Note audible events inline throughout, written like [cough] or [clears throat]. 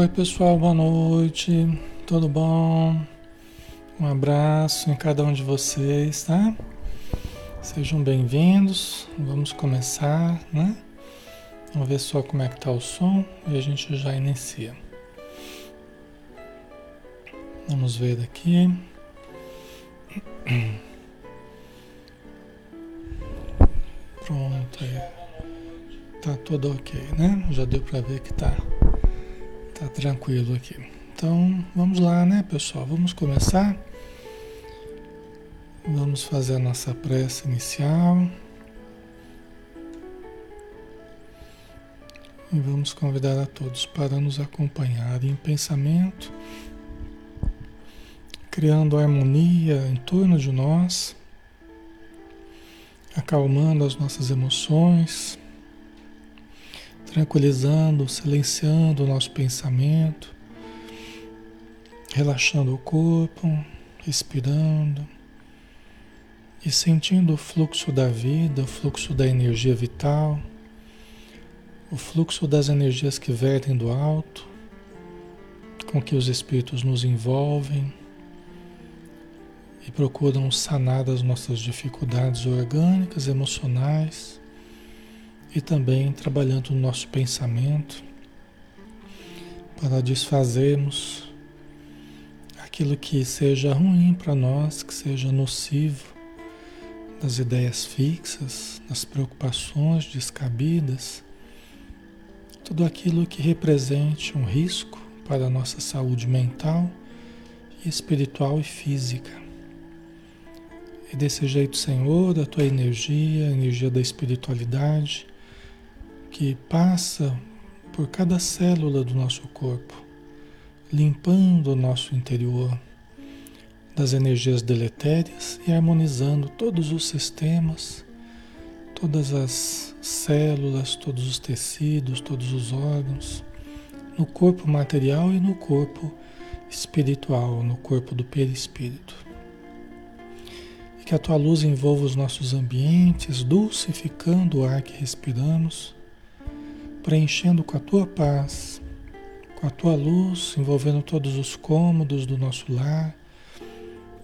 Oi, pessoal, boa noite. Tudo bom? Um abraço em cada um de vocês, tá? Sejam bem-vindos. Vamos começar, né? Vamos ver só como é que tá o som e a gente já inicia. Vamos ver aqui. Pronto aí. Tá tudo ok, né? Já deu para ver que tá Tá tranquilo aqui. Então, vamos lá, né, pessoal? Vamos começar. Vamos fazer a nossa prece inicial. E vamos convidar a todos para nos acompanhar em pensamento, criando harmonia em torno de nós, acalmando as nossas emoções tranquilizando, silenciando o nosso pensamento, relaxando o corpo, respirando e sentindo o fluxo da vida, o fluxo da energia vital, o fluxo das energias que vertem do alto, com que os espíritos nos envolvem e procuram sanar as nossas dificuldades orgânicas, emocionais e também trabalhando no nosso pensamento para desfazermos aquilo que seja ruim para nós, que seja nocivo, das ideias fixas, das preocupações descabidas, tudo aquilo que represente um risco para a nossa saúde mental, espiritual e física. E desse jeito, Senhor, a tua energia, a energia da espiritualidade, que passa por cada célula do nosso corpo, limpando o nosso interior das energias deletérias e harmonizando todos os sistemas, todas as células, todos os tecidos, todos os órgãos, no corpo material e no corpo espiritual, no corpo do perispírito. E que a tua luz envolva os nossos ambientes, dulcificando o ar que respiramos preenchendo com a tua paz, com a tua luz, envolvendo todos os cômodos do nosso lar,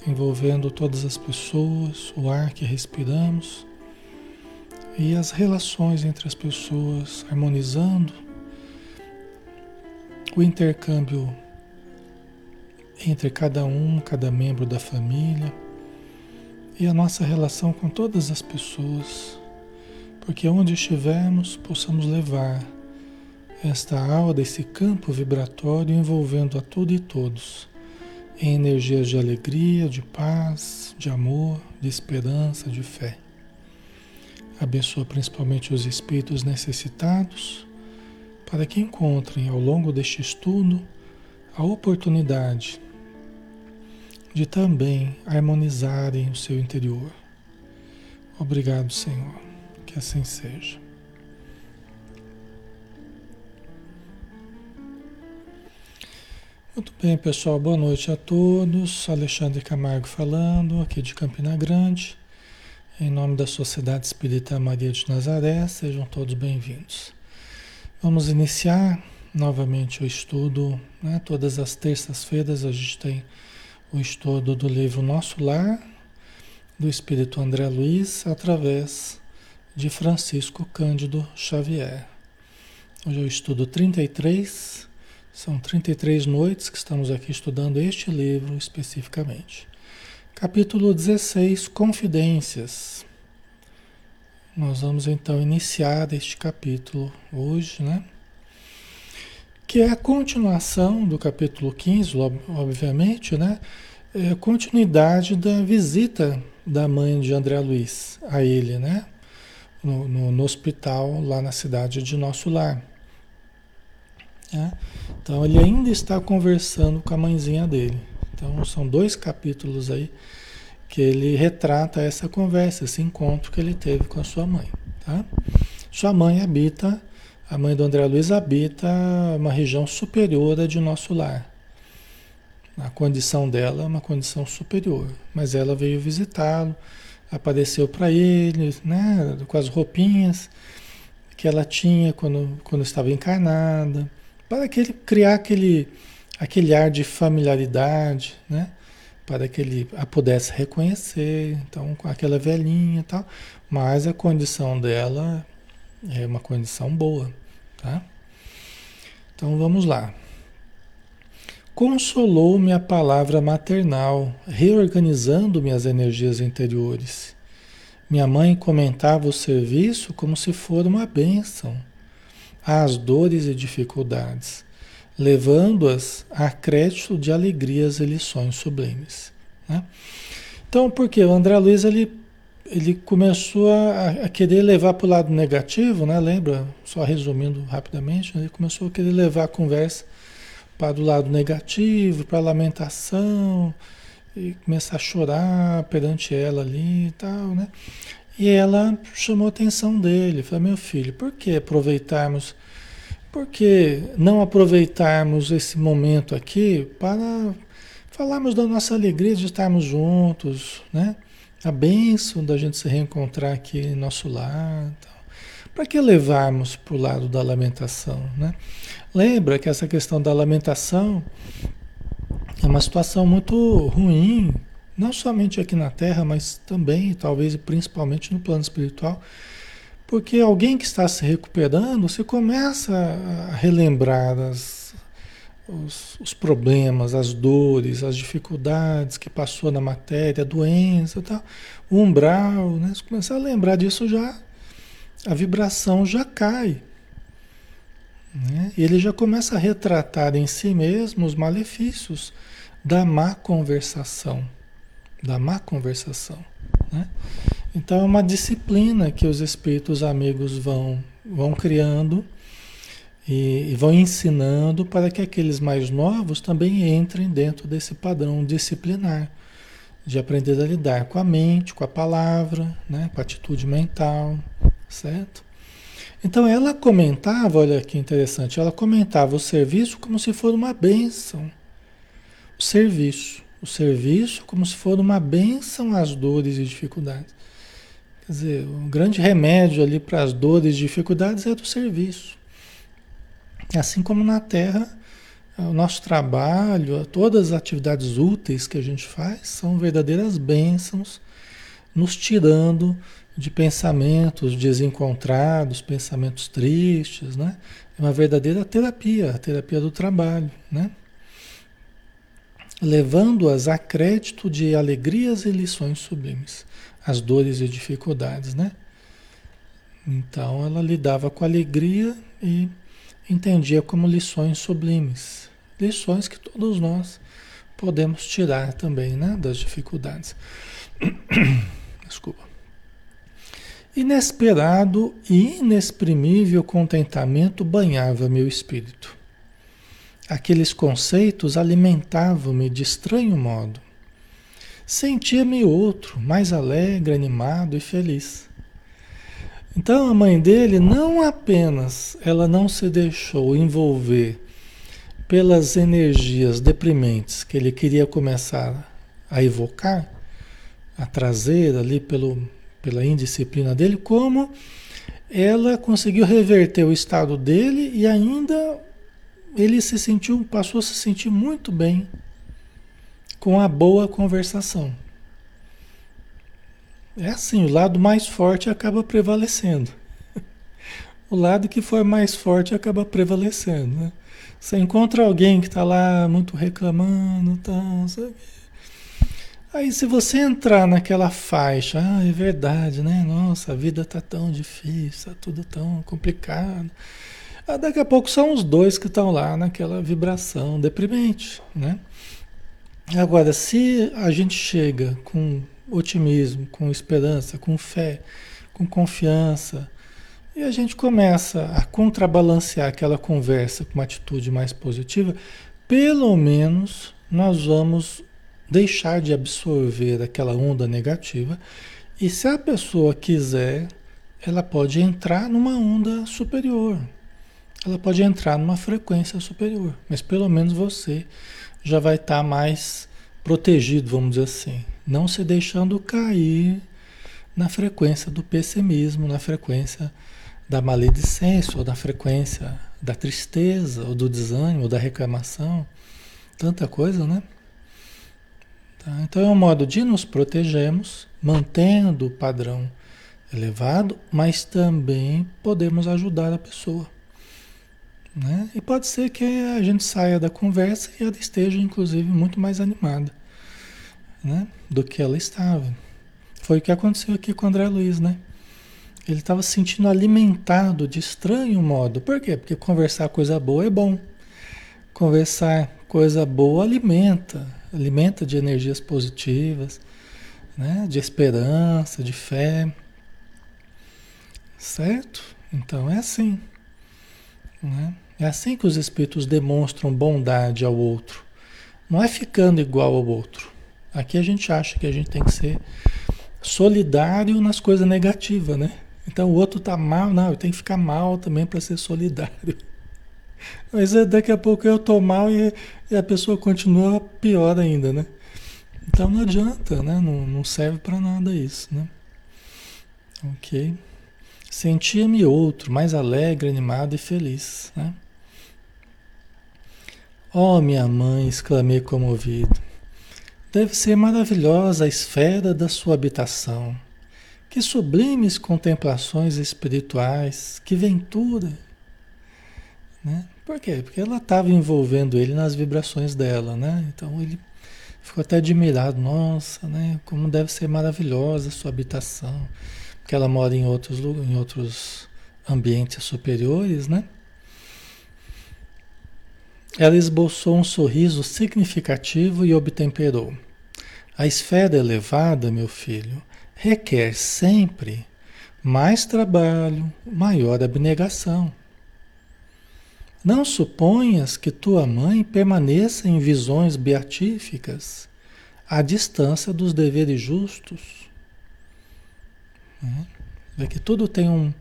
envolvendo todas as pessoas, o ar que respiramos e as relações entre as pessoas, harmonizando o intercâmbio entre cada um, cada membro da família e a nossa relação com todas as pessoas porque onde estivermos possamos levar esta aura, esse campo vibratório envolvendo a tudo e todos, em energias de alegria, de paz, de amor, de esperança, de fé. Abençoa principalmente os espíritos necessitados, para que encontrem ao longo deste estudo a oportunidade de também harmonizarem o seu interior. Obrigado, Senhor. Que assim seja. Muito bem, pessoal. Boa noite a todos. Alexandre Camargo falando, aqui de Campina Grande. Em nome da Sociedade Espírita Maria de Nazaré, sejam todos bem-vindos. Vamos iniciar novamente o estudo. Né? Todas as terças-feiras a gente tem o estudo do livro Nosso Lar, do Espírito André Luiz, através de Francisco Cândido Xavier. Hoje eu estudo 33, São 33 noites que estamos aqui estudando este livro especificamente. Capítulo 16 Confidências. Nós vamos então iniciar este capítulo hoje, né? Que é a continuação do capítulo 15, obviamente, né? É a continuidade da visita da mãe de André Luiz a ele, né? No, no, no hospital lá na cidade de Nosso Lar. Né? Então ele ainda está conversando com a mãezinha dele. Então são dois capítulos aí que ele retrata essa conversa, esse encontro que ele teve com a sua mãe. Tá? Sua mãe habita, a mãe do André Luiz habita uma região superior de nosso lar. A condição dela é uma condição superior, mas ela veio visitá-lo, apareceu para ele, né, com as roupinhas que ela tinha quando, quando estava encarnada para que ele criar aquele, aquele ar de familiaridade, né? Para que ele a pudesse reconhecer, então com aquela velhinha e tal, mas a condição dela é uma condição boa, tá? Então vamos lá. Consolou-me a palavra maternal, reorganizando-me as energias interiores. Minha mãe comentava o serviço como se for uma bênção às dores e dificuldades, levando-as a crédito de alegrias e lições sublimes. Né? Então, porque o André Luiz ele, ele começou a, a querer levar para o lado negativo, né? lembra? Só resumindo rapidamente, ele começou a querer levar a conversa para o lado negativo, para a lamentação, e começar a chorar perante ela ali e tal, né? E ela chamou a atenção dele, falou, meu filho, por que aproveitarmos, por que não aproveitarmos esse momento aqui para falarmos da nossa alegria de estarmos juntos, né? A bênção da gente se reencontrar aqui em nosso lar. Para que levarmos para o lado da lamentação, né? Lembra que essa questão da lamentação é uma situação muito ruim não somente aqui na Terra, mas também, talvez principalmente no plano espiritual. Porque alguém que está se recuperando, você começa a relembrar as, os, os, problemas, as dores, as dificuldades que passou na matéria, a doença, tal, o umbral, né? Você começa a lembrar disso já, a vibração já cai. Né? Ele já começa a retratar em si mesmo os malefícios da má conversação da má conversação. Né? Então é uma disciplina que os espíritos amigos vão, vão criando e, e, vão ensinando para que aqueles mais novos também entrem dentro desse padrão disciplinar de aprender a lidar com a mente, com a palavra, né? com a atitude mental, certo? Então ela comentava, olha que interessante, ela comentava o serviço como se fosse uma bênção. O serviço o serviço como se for uma bênção às dores e dificuldades. Quer dizer, o grande remédio ali para as dores e dificuldades é do serviço. Assim como na Terra, o nosso trabalho, todas as atividades úteis que a gente faz são verdadeiras bênçãos, nos tirando de pensamentos desencontrados, pensamentos tristes, né? É uma verdadeira terapia, a terapia do trabalho, né? levando-as a crédito de alegrias e lições sublimes, as dores e dificuldades, né? Então ela lidava com alegria e entendia como lições sublimes, lições que todos nós podemos tirar também, né, das dificuldades. [coughs] Desculpa. Inesperado e inexprimível contentamento banhava meu espírito. Aqueles conceitos alimentavam-me de estranho modo. Sentia-me outro, mais alegre, animado e feliz. Então a mãe dele não apenas ela não se deixou envolver pelas energias deprimentes que ele queria começar a evocar, a trazer ali pelo, pela indisciplina dele, como ela conseguiu reverter o estado dele e ainda ele se sentiu, passou a se sentir muito bem com a boa conversação. É assim, o lado mais forte acaba prevalecendo. [laughs] O lado que for mais forte acaba prevalecendo. Né? Você encontra alguém que está lá muito reclamando, tal, sabe? Aí se você entrar naquela faixa, ah, é verdade, né? Nossa, a vida tá tão difícil, tá tudo tão complicado. Ah, daqui a pouco são os dois que estão lá naquela vibração deprimente, né? Agora, se a gente chega com otimismo, com esperança, com fé, com confiança, e a gente começa a contrabalancear aquela conversa com uma atitude mais positiva, pelo menos nós vamos deixar de absorver aquela onda negativa. E se a pessoa quiser, ela pode entrar numa onda superior. Ela pode entrar numa frequência superior, mas pelo menos você já vai estar tá mais protegido, vamos dizer assim, não se deixando cair na frequência do pessimismo, na frequência da maledicência, ou na frequência da tristeza, ou do desânimo, ou da reclamação, tanta coisa, né? Tá? Então é um modo de nos protegermos, mantendo o padrão elevado, mas também podemos ajudar a pessoa. Né? E pode ser que a gente saia da conversa e ela esteja, inclusive, muito mais animada né? do que ela estava. Foi o que aconteceu aqui com o André Luiz, né? Ele estava se sentindo alimentado de estranho modo. Por quê? Porque conversar coisa boa é bom. Conversar coisa boa alimenta, alimenta de energias positivas, né? de esperança, de fé. Certo? Então é assim. Né? É assim que os espíritos demonstram bondade ao outro. Não é ficando igual ao outro. Aqui a gente acha que a gente tem que ser solidário nas coisas negativas, né? Então o outro tá mal, não, eu tenho que ficar mal também para ser solidário. Mas é, daqui a pouco eu tô mal e, a pessoa continua pior ainda, né? Então não adianta, né? Não, não serve para nada isso, né? Ok. Sentia-me outro, mais alegre, animado e feliz, né? Oh, minha mãe, exclamei comovido. Deve ser maravilhosa a esfera da sua habitação. Que sublimes contemplações espirituais, que ventura! Né? Por quê? Porque ela estava envolvendo ele nas vibrações dela, né? Então ele ficou até admirado, nossa, né? Como deve ser maravilhosa a sua habitação, porque ela mora em outros, em outros ambientes superiores, né? Ela esboçou um sorriso significativo e obtemperou. A esfera elevada, meu filho, requer sempre mais trabalho, maior abnegação. Não suponhas que tua mãe permaneça em visões beatíficas, à distância dos deveres justos. É que tudo tem um,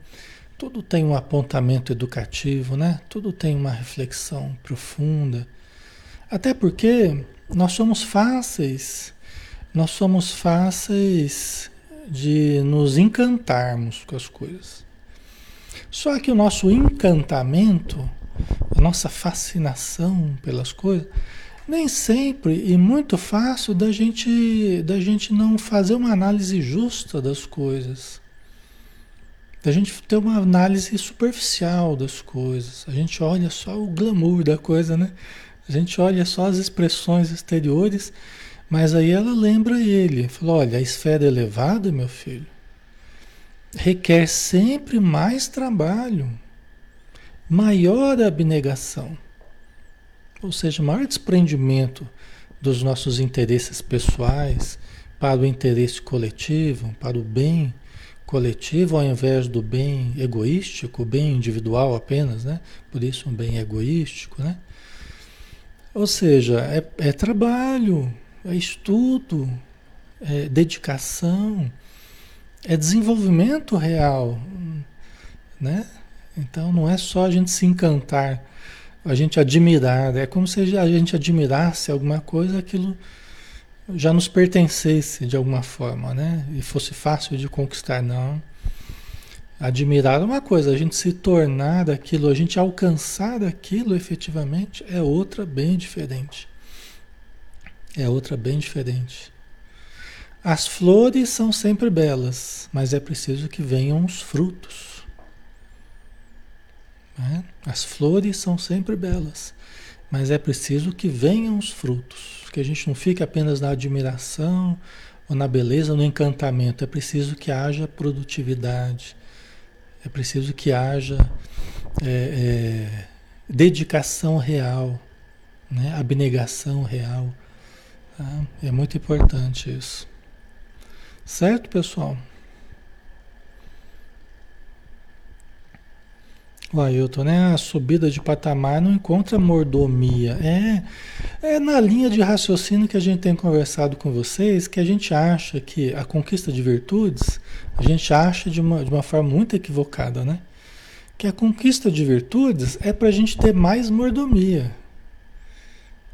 tudo tem um apontamento educativo, né? Tudo tem uma reflexão profunda. Até porque nós somos fáceis nós somos fáceis de nos encantarmos com as coisas. Só que o nosso encantamento, a nossa fascinação pelas coisas, nem sempre e muito fácil da gente da gente não fazer uma análise justa das coisas. Da gente ter uma análise superficial das coisas. A gente olha só o glamour da coisa, né? A gente olha só as expressões exteriores mas aí ela lembra ele, falou: olha, a esfera elevada, meu filho, requer sempre mais trabalho, maior abnegação, ou seja, maior desprendimento dos nossos interesses pessoais para o interesse coletivo, para o bem coletivo, ao invés do bem egoístico, bem individual apenas, né? Por isso um bem egoístico, né? Ou seja, é, é trabalho, é estudo, é dedicação, é desenvolvimento real, né? Então não é só a gente se encantar, a gente admirar, é como se a gente admirasse alguma coisa, aquilo já nos pertencesse de alguma forma, né? E fosse fácil de conquistar, não. Admirar é uma coisa, a gente se tornar aquilo, a gente alcançar aquilo efetivamente é outra bem diferente. É outra bem diferente. As flores são sempre belas, mas é preciso que venham os frutos. Né? As flores são sempre belas, Mas é preciso que venham os frutos, que a gente não fique apenas na admiração ou na beleza, no encantamento. É preciso que haja produtividade, é preciso que haja é, é, dedicação real, né? abnegação real. Tá? É muito importante isso. Certo, pessoal? O Ailton, né? A subida de patamar não encontra mordomia. É, é na linha de raciocínio que a gente tem conversado com vocês que a gente acha que a conquista de virtudes, a gente acha de uma, de uma forma muito equivocada, né? Que a conquista de virtudes é para a gente ter mais mordomia.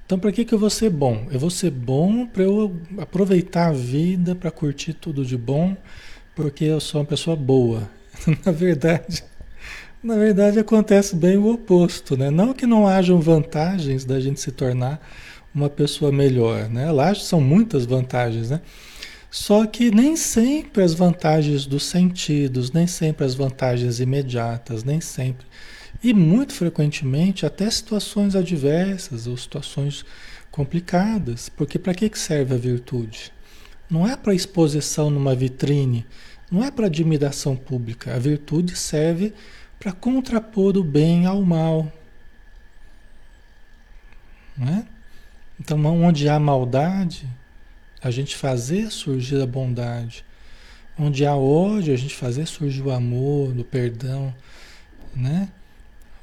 Então, para que, que eu vou ser bom? Eu vou ser bom para eu aproveitar a vida, para curtir tudo de bom, porque eu sou uma pessoa boa. [laughs] na verdade. Na verdade, acontece bem o oposto, né? Não que não hajam vantagens da gente se tornar uma pessoa melhor, né? Lá são muitas vantagens, né? Só que nem sempre as vantagens dos sentidos, nem sempre as vantagens imediatas, nem sempre. E muito frequentemente até situações adversas ou situações complicadas. Porque para que serve a virtude? Não é para exposição numa vitrine, não é para admiração pública. A virtude serve para contrapor o bem ao mal. Né? Então, onde há maldade, a gente fazer surgir a bondade. Onde há ódio, a gente fazer surgir o amor, o perdão, né?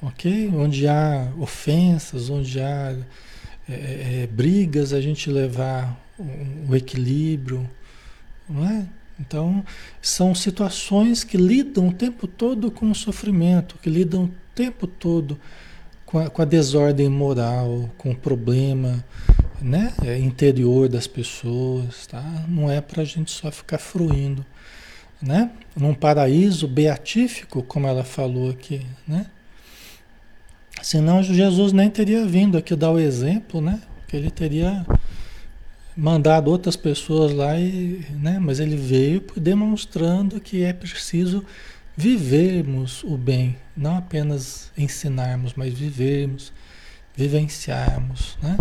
Ok? Onde há ofensas, onde há é, é, é brigas, a gente levar o, o equilíbrio, não é? Então, são situações que lidam o tempo todo com o sofrimento, que lidam o tempo todo com a, com a desordem moral, com o problema né, é, interior das pessoas. Tá? Não é para a gente só ficar fruindo. Né? Num paraíso beatífico, como ela falou aqui. Né? Senão Jesus nem teria vindo aqui dar o exemplo, né? Que ele teria mandado outras pessoas lá e, né, mas ele veio demonstrando que é preciso vivermos o bem, não apenas ensinarmos, mas vivermos, vivenciarmos, né?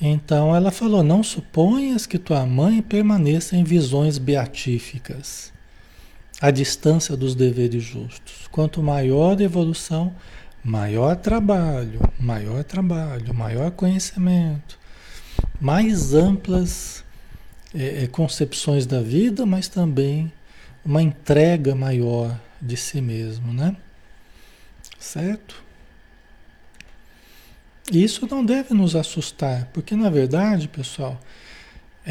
Então ela falou: Não suponhas que tua mãe permaneça em visões beatíficas, à distância dos deveres justos. Quanto maior a evolução, maior trabalho, maior trabalho, maior conhecimento, mais amplas é, é, concepções da vida, mas também uma entrega maior de si mesmo, né? Certo? Isso não deve nos assustar, porque na verdade, pessoal,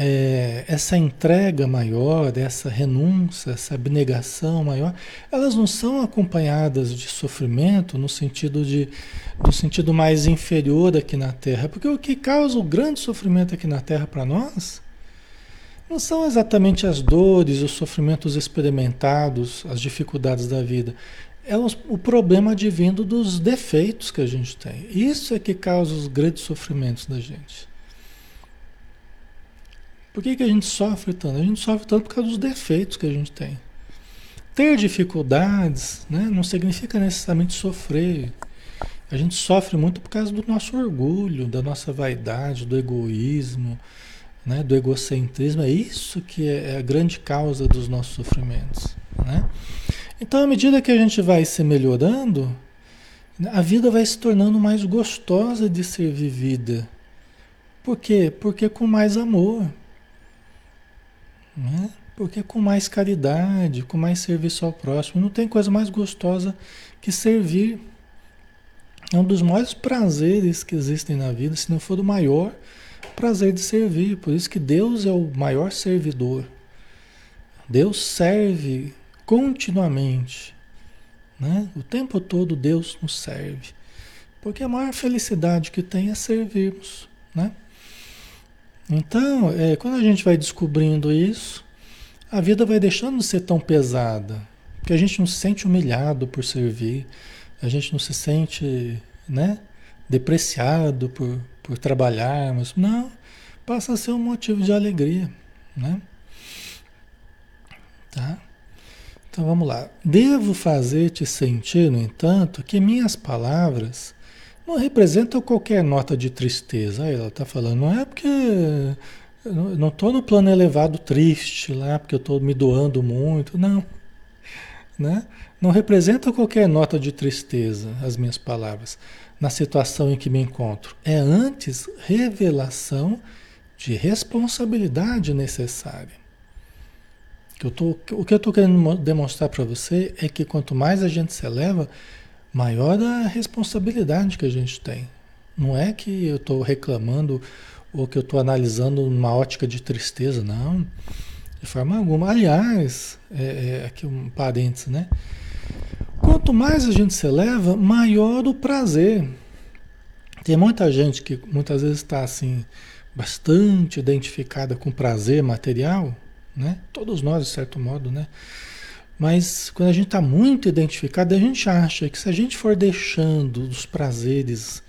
é, essa entrega maior, essa renúncia, essa abnegação maior, elas não são acompanhadas de sofrimento no sentido de no sentido mais inferior aqui na Terra, porque o que causa o grande sofrimento aqui na Terra para nós não são exatamente as dores, os sofrimentos experimentados, as dificuldades da vida. É o problema advindo dos defeitos que a gente tem. Isso é que causa os grandes sofrimentos da gente. Por que, que a gente sofre tanto? A gente sofre tanto por causa dos defeitos que a gente tem. Ter dificuldades né, não significa necessariamente sofrer. A gente sofre muito por causa do nosso orgulho, da nossa vaidade, do egoísmo, né, do egocentrismo. É isso que é, é a grande causa dos nossos sofrimentos. Né? Então, à medida que a gente vai se melhorando, a vida vai se tornando mais gostosa de ser vivida. Por quê? Porque com mais amor. Né? Porque com mais caridade, com mais serviço ao próximo, não tem coisa mais gostosa que servir. É um dos maiores prazeres que existem na vida, se não for o maior prazer de servir. Por isso que Deus é o maior servidor. Deus serve continuamente. Né? O tempo todo Deus nos serve. Porque a maior felicidade que tem é servirmos. Né? Então, é, quando a gente vai descobrindo isso, a vida vai deixando de ser tão pesada. Porque a gente não se sente humilhado por servir, a gente não se sente né, depreciado por, por trabalharmos. Não, passa a ser um motivo de alegria. Né? Tá? Então vamos lá. Devo fazer-te sentir, no entanto, que minhas palavras não representa qualquer nota de tristeza. Aí ela está falando, não é porque não estou no plano elevado triste lá, porque eu estou me doando muito. Não. Né? Não representa qualquer nota de tristeza, as minhas palavras, na situação em que me encontro. É antes revelação de responsabilidade necessária. Que eu tô, o que eu estou querendo demonstrar para você é que quanto mais a gente se eleva, maior a responsabilidade que a gente tem. Não é que eu estou reclamando ou que eu estou analisando uma ótica de tristeza, não. De forma alguma. Aliás, é, é, aqui um parênteses, né? Quanto mais a gente se eleva, maior o prazer. Tem muita gente que muitas vezes está assim, bastante identificada com prazer material, né? Todos nós, de certo modo, né? Mas quando a gente está muito identificado, a gente acha que se a gente for deixando os prazeres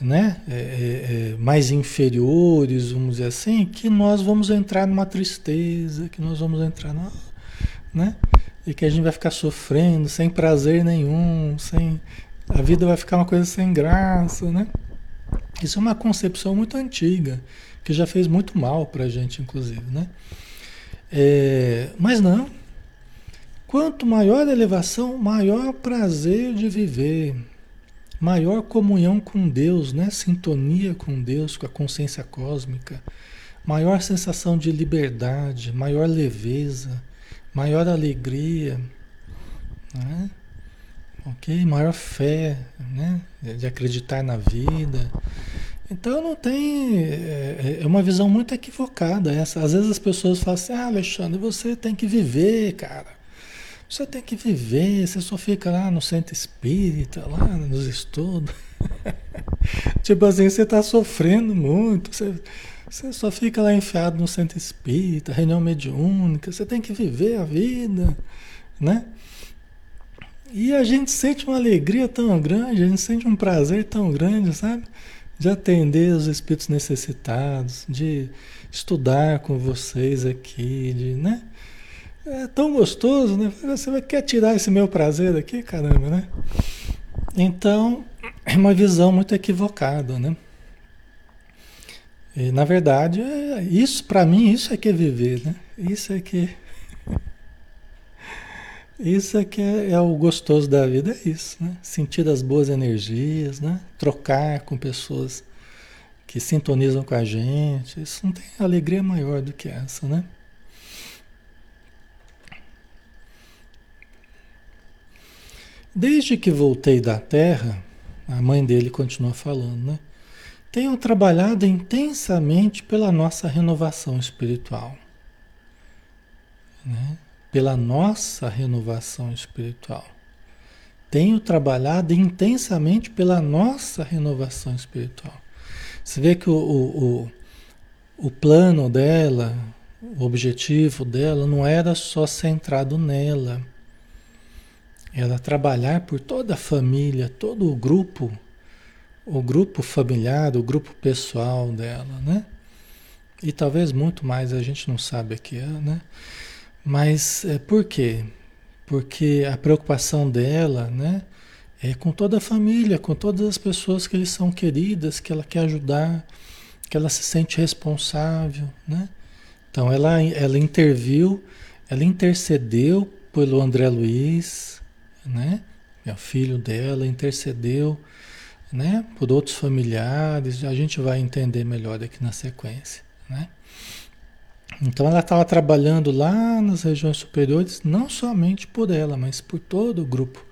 né, é, é, é, mais inferiores, vamos dizer assim, que nós vamos entrar numa tristeza, que nós vamos entrar na, né, e que a gente vai ficar sofrendo sem prazer nenhum, sem a vida vai ficar uma coisa sem graça, né? Isso é uma concepção muito antiga que já fez muito mal para a gente, inclusive, né? É, mas não. Quanto maior a elevação, maior prazer de viver, maior comunhão com Deus, né? Sintonia com Deus, com a consciência cósmica, maior sensação de liberdade, maior leveza, maior alegria, né? ok? Maior fé, né? De acreditar na vida. Então não tem. É, é uma visão muito equivocada essa. Às vezes as pessoas falam assim, ah, Alexandre, você tem que viver, cara. Você tem que viver, você só fica lá no centro espírita, lá nos estudos. [laughs] tipo assim, você está sofrendo muito, você, você só fica lá enfiado no centro espírita, reunião mediúnica, você tem que viver a vida, né? E a gente sente uma alegria tão grande, a gente sente um prazer tão grande, sabe? De atender os espíritos necessitados, de estudar com vocês aqui, de, né? É tão gostoso, né? Você quer tirar esse meu prazer aqui, caramba, né? Então, é uma visão muito equivocada, né? E, na verdade, é, isso para mim, isso é que é viver, né? Isso é que [laughs] isso é que é, é, o gostoso da vida, é isso, né? Sentir as boas energias, né? Trocar com pessoas que sintonizam com a gente. Isso não tem alegria maior do que essa, né? Desde que voltei da Terra, a mãe dele continua falando, né? Tenho trabalhado intensamente pela nossa renovação espiritual. Né? Pela nossa renovação espiritual. Tenho trabalhado intensamente pela nossa renovação espiritual. Você vê que o, o, o, o plano dela, o objetivo dela não era só centrado nela ela trabalhar por toda a família, todo o grupo, o grupo familiar, o grupo pessoal dela, né? E talvez muito mais a gente não sabe aqui, né? Mas é, por quê? Porque a preocupação dela, né? É com toda a família, com todas as pessoas que lhe são queridas, que ela quer ajudar, que ela se sente responsável, né? Então ela, ela interviu, ela intercedeu pelo André Luiz, né? O filho dela intercedeu, né? Por outros familiares. A gente vai entender melhor aqui na sequência, né? Então ela estava trabalhando lá nas regiões superiores, não somente por ela, mas por todo o grupo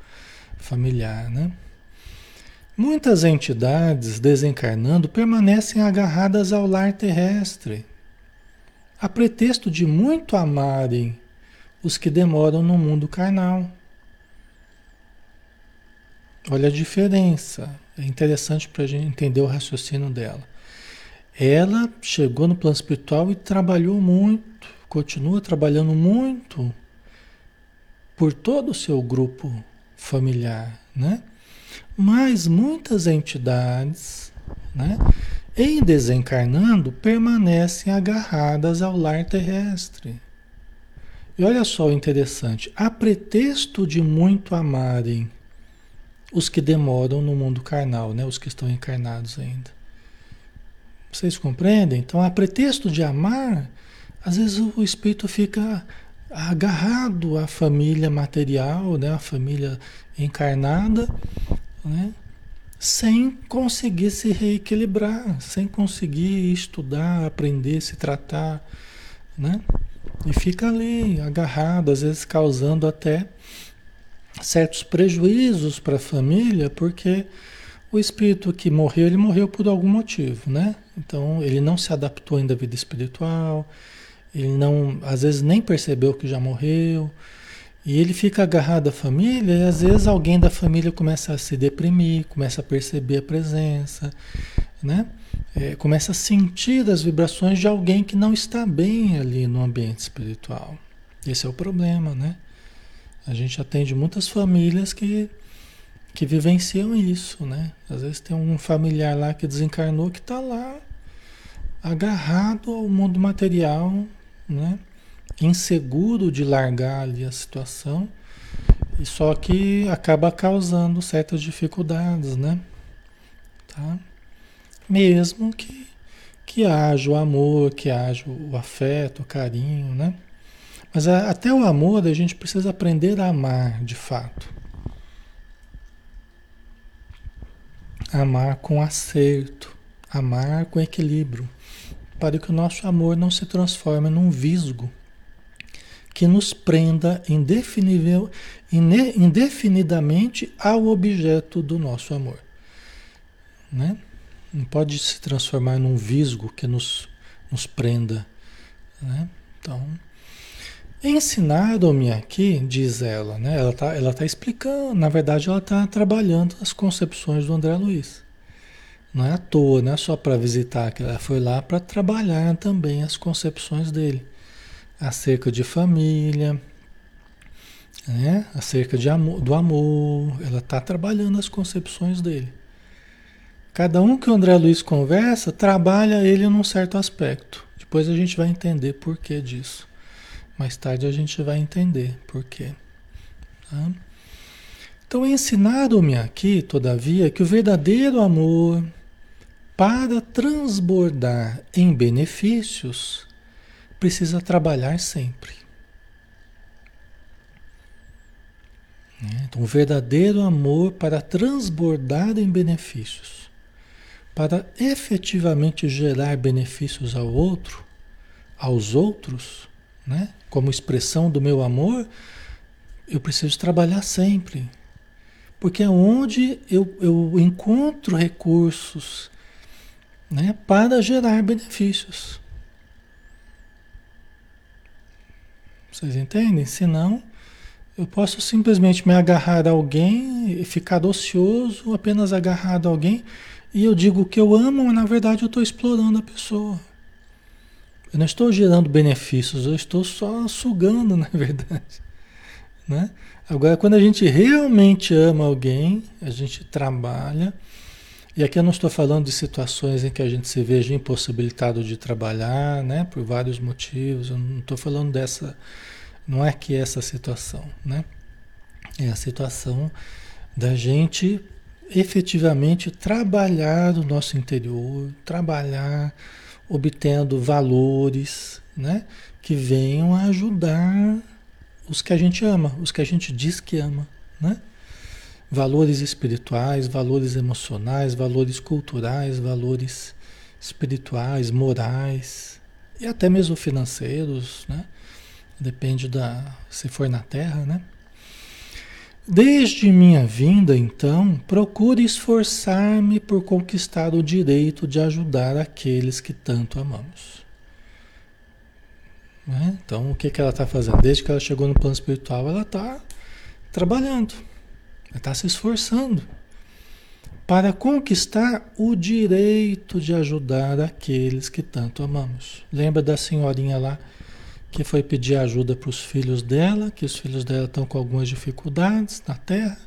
familiar, né? Muitas entidades desencarnando permanecem agarradas ao lar terrestre, a pretexto de muito amarem os que demoram no mundo carnal. Olha a diferença. É interessante para a gente entender o raciocínio dela. Ela chegou no plano espiritual e trabalhou muito, continua trabalhando muito por todo o seu grupo familiar, né? Mas muitas entidades, né, em desencarnando, permanecem agarradas ao lar terrestre. E olha só o interessante, a pretexto de muito amarem os que demoram no mundo carnal, né? os que estão encarnados ainda. Vocês compreendem? Então, a pretexto de amar, às vezes o espírito fica agarrado à família material, né? a família encarnada, né? sem conseguir se reequilibrar, sem conseguir estudar, aprender, se tratar, né? E fica ali agarrado, às vezes causando até certos prejuízos para a família, porque o espírito que morreu, ele morreu por algum motivo, né? Então, ele não se adaptou ainda à vida espiritual, ele não, às vezes nem percebeu que já morreu, e ele fica agarrado à família, e às vezes alguém da família começa a se deprimir, começa a perceber a presença, né? É, começa a sentir as vibrações de alguém que não está bem ali no ambiente espiritual. Esse é o problema, né? A gente atende muitas famílias que, que vivenciam isso, né? Às vezes tem um familiar lá que desencarnou que está lá agarrado ao mundo material, né? Inseguro de largar ali a situação, e só que acaba causando certas dificuldades, né? Tá? Mesmo que, que haja o amor, que haja o afeto, o carinho, né? Mas a, até o amor a gente precisa aprender a amar de fato. Amar com acerto, amar com equilíbrio, para que o nosso amor não se transforme num visgo que nos prenda indefinidamente ao objeto do nosso amor. Né? Não pode se transformar num visgo que nos, nos prenda. Né? Então, ensinaram-me aqui, diz ela, né? ela está ela tá explicando, na verdade ela está trabalhando as concepções do André Luiz. Não é à toa, não é só para visitar, ela foi lá para trabalhar também as concepções dele acerca de família, né? acerca de amor, do amor, ela está trabalhando as concepções dele. Cada um que o André Luiz conversa, trabalha ele num certo aspecto. Depois a gente vai entender por que disso. Mais tarde a gente vai entender por quê. Tá? Então, ensinaram-me aqui, todavia, que o verdadeiro amor, para transbordar em benefícios, precisa trabalhar sempre. Então, o verdadeiro amor, para transbordar em benefícios, para efetivamente gerar benefícios ao outro, aos outros, né? como expressão do meu amor, eu preciso trabalhar sempre. Porque é onde eu, eu encontro recursos né? para gerar benefícios. Vocês entendem? Senão, eu posso simplesmente me agarrar a alguém e ficar ocioso, apenas agarrado a alguém e eu digo que eu amo, mas na verdade eu estou explorando a pessoa. Eu não estou gerando benefícios, eu estou só sugando, [laughs] na verdade. Né? Agora, quando a gente realmente ama alguém, a gente trabalha. E aqui eu não estou falando de situações em que a gente se veja impossibilitado de trabalhar, né? Por vários motivos. Eu não estou falando dessa. Não é que é essa situação, né? É a situação da gente efetivamente trabalhar o nosso interior, trabalhar obtendo valores, né, que venham a ajudar os que a gente ama, os que a gente diz que ama, né? Valores espirituais, valores emocionais, valores culturais, valores espirituais, morais e até mesmo financeiros, né? Depende da se for na Terra, né? Desde minha vinda, então, procure esforçar-me por conquistar o direito de ajudar aqueles que tanto amamos. Né? Então, o que, que ela está fazendo? Desde que ela chegou no plano espiritual, ela está trabalhando, ela está se esforçando para conquistar o direito de ajudar aqueles que tanto amamos. Lembra da senhorinha lá? Que foi pedir ajuda para os filhos dela, que os filhos dela estão com algumas dificuldades na terra,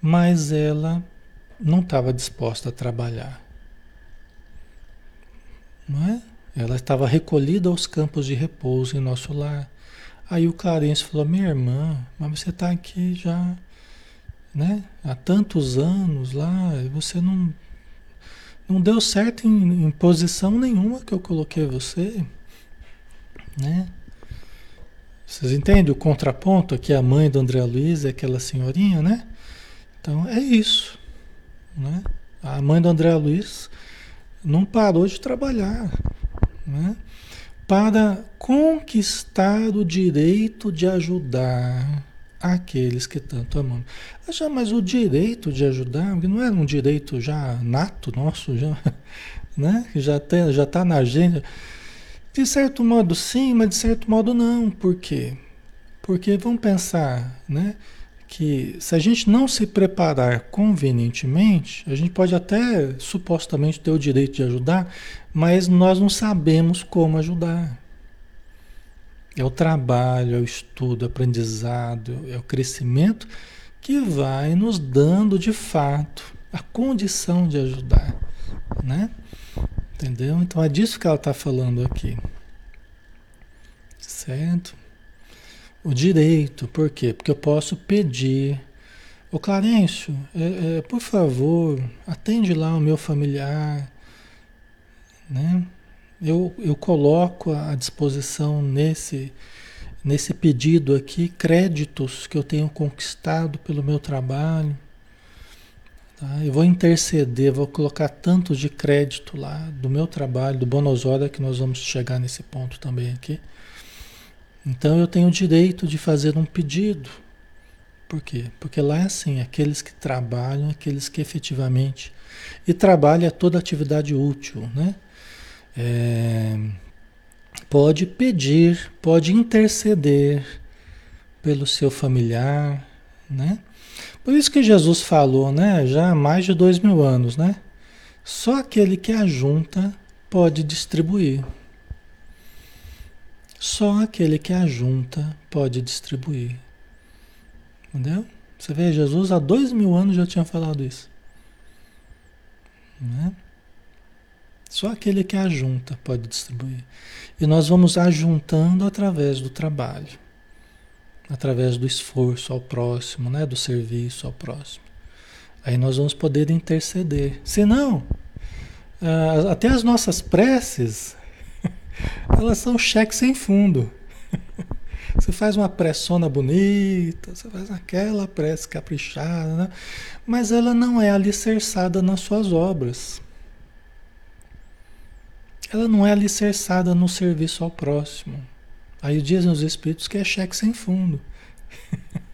mas ela não estava disposta a trabalhar. Não é? Ela estava recolhida aos campos de repouso em nosso lar. Aí o Clarence falou: Minha irmã, mas você está aqui já né? Há tantos anos lá, você não, não deu certo em, em posição nenhuma que eu coloquei você, né? Vocês entendem o contraponto aqui? A mãe do André Luiz é aquela senhorinha, né? Então é isso, né? A mãe do André Luiz não parou de trabalhar, né? Para conquistar o direito de ajudar aqueles que tanto amamos. Já, mas o direito de ajudar, não é um direito já nato nosso, já, [laughs] né? já está já tá na agenda. De certo modo sim, mas de certo modo não. Por quê? Porque vamos pensar, né? Que se a gente não se preparar convenientemente, a gente pode até supostamente ter o direito de ajudar, mas nós não sabemos como ajudar. É o trabalho, é o estudo, é o aprendizado, é o crescimento que vai nos dando de fato a condição de ajudar, né? Entendeu? Então é disso que ela está falando aqui. Certo? O direito, por quê? Porque eu posso pedir. Ô Clarencio, é, é, por favor, atende lá o meu familiar, né? eu, eu coloco à disposição nesse, nesse pedido aqui créditos que eu tenho conquistado pelo meu trabalho. Tá? Eu vou interceder, vou colocar tanto de crédito lá do meu trabalho, do Bonosora, que nós vamos chegar nesse ponto também aqui. Então eu tenho o direito de fazer um pedido. Por quê? Porque lá é assim, aqueles que trabalham, aqueles que efetivamente. E trabalho é toda atividade útil, né? é, pode pedir, pode interceder pelo seu familiar, né? Por isso que Jesus falou, né? Já há mais de dois mil anos, né? Só aquele que ajunta pode distribuir. Só aquele que ajunta pode distribuir. Entendeu? Você vê, Jesus há dois mil anos já tinha falado isso. Né? Só aquele que ajunta pode distribuir. E nós vamos ajuntando através do trabalho, através do esforço ao próximo, né? do serviço ao próximo. Aí nós vamos poder interceder. Senão, ah, até as nossas preces, [laughs] elas são cheques sem fundo. [laughs] Você faz uma pressona bonita, você faz aquela prece caprichada, né? mas ela não é alicerçada nas suas obras ela não é alicerçada no serviço ao próximo. Aí dizem os espíritos que é cheque sem fundo.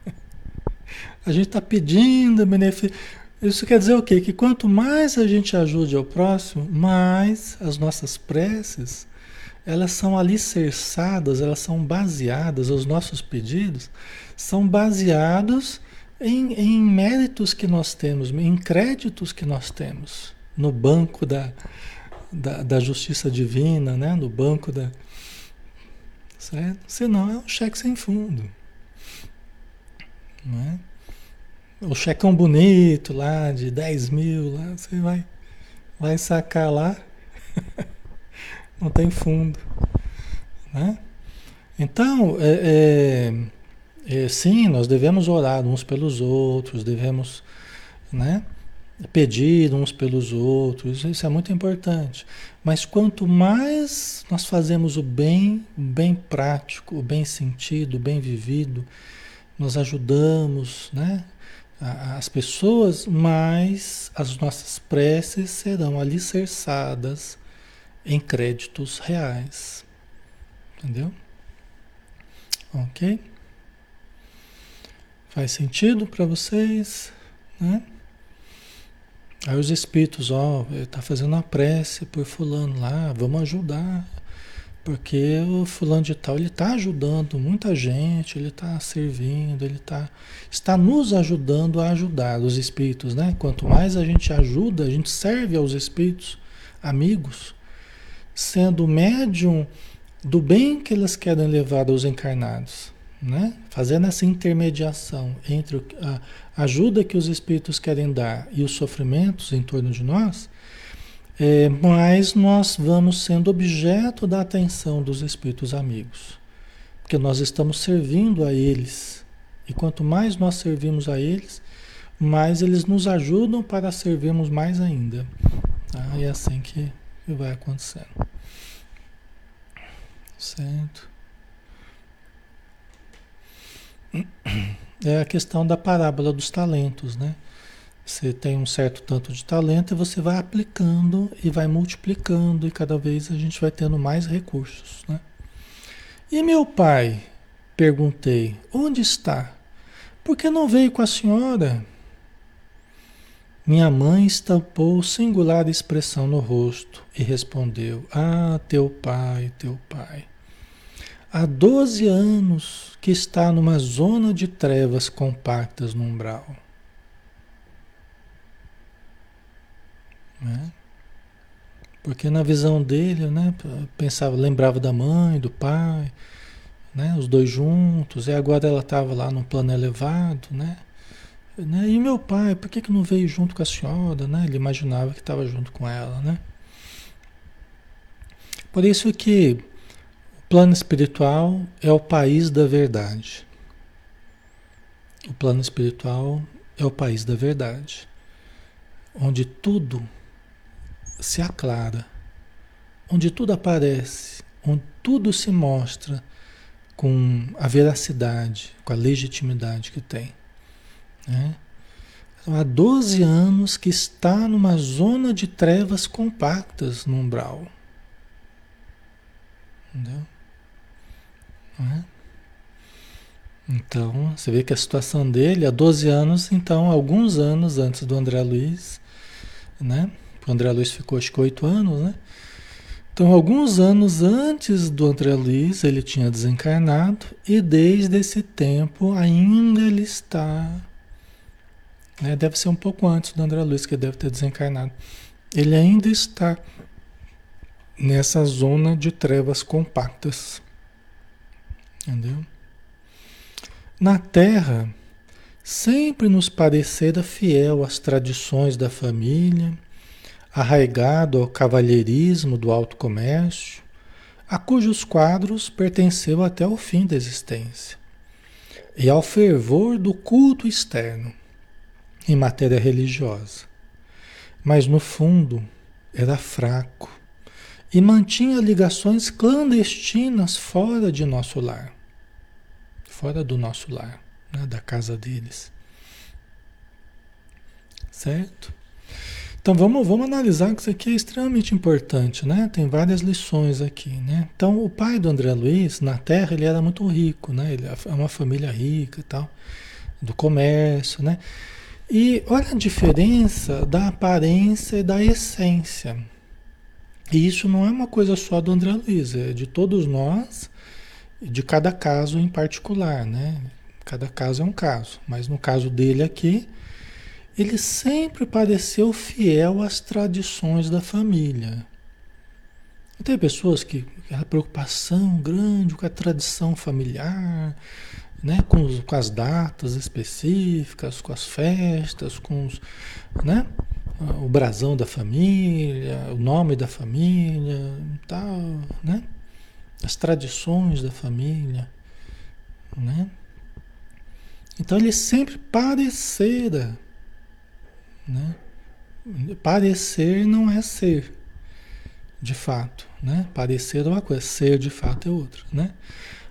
[laughs] a gente está pedindo benefício. Isso quer dizer o quê? Que quanto mais a gente ajude ao próximo, mais as nossas preces, elas são alicerçadas, elas são baseadas, os nossos pedidos são baseados em, em méritos que nós temos, em créditos que nós temos no banco da, da, da justiça divina, né? no banco da. Certo? Senão é um cheque sem fundo. É? O checão bonito lá de 10 mil, lá, você vai, vai sacar lá, [laughs] não tem fundo. Né? Então, é, é, é, sim, nós devemos orar uns pelos outros, devemos né, pedir uns pelos outros, isso é muito importante. Mas quanto mais nós fazemos o bem, o bem prático, o bem sentido, o bem vivido, nós ajudamos né, as pessoas, mais as nossas preces serão alicerçadas em créditos reais. Entendeu? Ok? Faz sentido para vocês? Né? Aí os espíritos, ó, tá fazendo uma prece por fulano lá, vamos ajudar. Porque o fulano de tal, ele está ajudando muita gente, ele está servindo, ele tá, está nos ajudando a ajudar os espíritos, né? Quanto mais a gente ajuda, a gente serve aos espíritos, amigos, sendo médium do bem que eles querem levar aos encarnados né? fazendo essa intermediação entre a ajuda que os espíritos querem dar e os sofrimentos em torno de nós, é, mais nós vamos sendo objeto da atenção dos espíritos amigos, porque nós estamos servindo a eles. E quanto mais nós servimos a eles, mas eles nos ajudam para servirmos mais ainda. Tá? E é assim que, que vai acontecendo. Certo? [clears throat] É a questão da parábola dos talentos, né? Você tem um certo tanto de talento e você vai aplicando e vai multiplicando e cada vez a gente vai tendo mais recursos, né? E meu pai? Perguntei. Onde está? Por que não veio com a senhora? Minha mãe estampou singular expressão no rosto e respondeu: Ah, teu pai, teu pai. Há 12 anos que está numa zona de trevas compactas no umbral. Né? Porque na visão dele, né, pensava, lembrava da mãe, do pai, né, os dois juntos, e agora ela estava lá num plano elevado, né? né? E meu pai, por que, que não veio junto com a senhora, né? Ele imaginava que estava junto com ela, né? Por isso que plano espiritual é o país da verdade. O plano espiritual é o país da verdade, onde tudo se aclara, onde tudo aparece, onde tudo se mostra com a veracidade, com a legitimidade que tem. Né? Então, há 12 anos que está numa zona de trevas compactas no umbral. Entendeu? É? Então, você vê que a situação dele, há 12 anos, então, alguns anos antes do André Luiz, né? O André Luiz ficou acho que oito anos, né? Então, alguns anos antes do André Luiz, ele tinha desencarnado e desde esse tempo ainda ele está. Né? Deve ser um pouco antes do André Luiz que deve ter desencarnado. Ele ainda está nessa zona de trevas compactas. Entendeu? Na Terra, sempre nos parecera fiel às tradições da família arraigado ao cavalheirismo do alto comércio, a cujos quadros pertenceu até o fim da existência, e ao fervor do culto externo em matéria religiosa. Mas no fundo era fraco e mantinha ligações clandestinas fora de nosso lar, fora do nosso lar, né, da casa deles. Certo? Então vamos, vamos analisar que isso aqui é extremamente importante, né? Tem várias lições aqui, né? Então o pai do André Luiz, na Terra, ele era muito rico, né? Ele é uma família rica e tal, do comércio, né? E olha a diferença da aparência e da essência. E isso não é uma coisa só do André Luiz, é de todos nós, de cada caso em particular, né? Cada caso é um caso, mas no caso dele aqui, ele sempre pareceu fiel às tradições da família. Tem pessoas que a preocupação grande com a tradição familiar, né, com, os, com as datas específicas, com as festas, com os, né, o brasão da família, o nome da família, tal, né, as tradições da família, né. Então ele sempre parecera né? Parecer não é ser, de fato. Né? Parecer é uma coisa, ser de fato é outra. Né?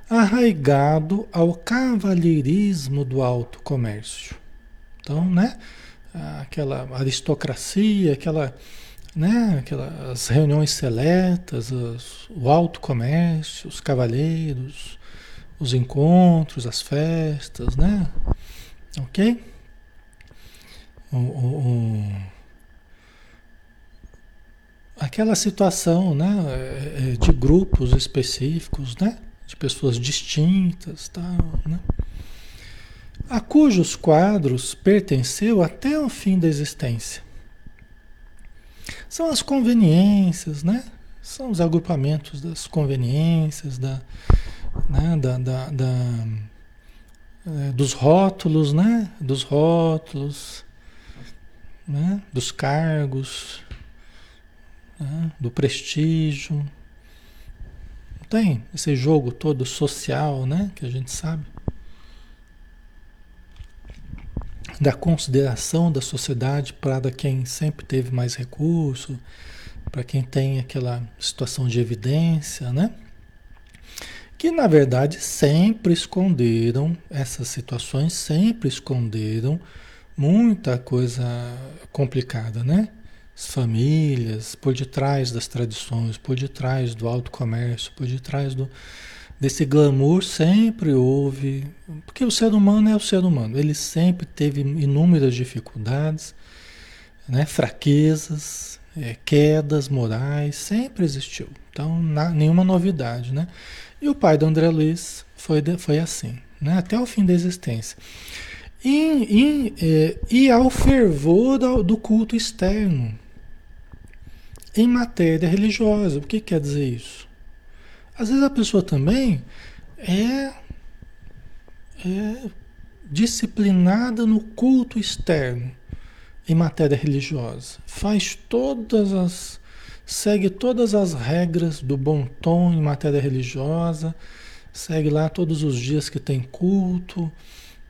Arraigado ao cavalheirismo do alto comércio. Então, né? Aquela aristocracia, aquela, né? aquelas reuniões seletas, os, o alto comércio, os cavalheiros, os encontros, as festas, né? Ok? o, o, aquela situação né, é, é, de grupos específicos, né, de pessoas distintas, tal, né, a cujos quadros pertenceu até o fim da existência. São as conveniências, né? São os agrupamentos das conveniências, da, né, da, da, da é, dos rótulos, né? Dos rótulos, né? dos cargos, né? do prestígio. Tem esse jogo todo social, né? Que a gente sabe. Da consideração da sociedade para quem sempre teve mais recurso, para quem tem aquela situação de evidência, né? Que na verdade sempre esconderam essas situações, sempre esconderam muita coisa complicada, né? As famílias, por detrás das tradições, por detrás do alto comércio, por detrás do, desse glamour sempre houve, porque o ser humano é o ser humano, ele sempre teve inúmeras dificuldades, né, fraquezas, é, quedas morais, sempre existiu. Então, na, nenhuma novidade, né? E o pai do André Luiz foi, foi assim, né, até o fim da existência. E, e, é, e ao fervor do, do culto externo em matéria religiosa. O que quer dizer isso? Às vezes a pessoa também é, é disciplinada no culto externo em matéria religiosa. Faz todas as. segue todas as regras do bom tom em matéria religiosa, segue lá todos os dias que tem culto,